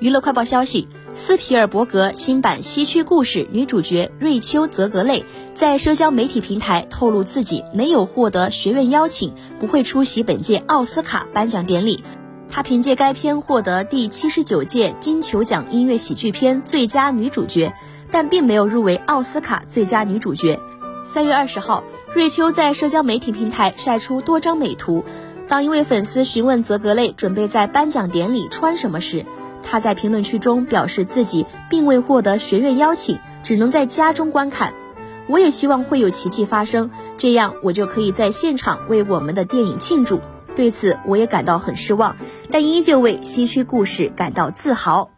娱乐快报消息：斯皮尔伯格新版《西区故事》女主角瑞秋·泽格类在社交媒体平台透露自己没有获得学院邀请，不会出席本届奥斯卡颁奖典礼。她凭借该片获得第七十九届金球奖音乐喜剧片最佳女主角，但并没有入围奥斯卡最佳女主角。三月二十号，瑞秋在社交媒体平台晒出多张美图。当一位粉丝询问泽格类准备在颁奖典礼穿什么时，他在评论区中表示自己并未获得学院邀请，只能在家中观看。我也希望会有奇迹发生，这样我就可以在现场为我们的电影庆祝。对此，我也感到很失望，但依旧为《西区故事》感到自豪。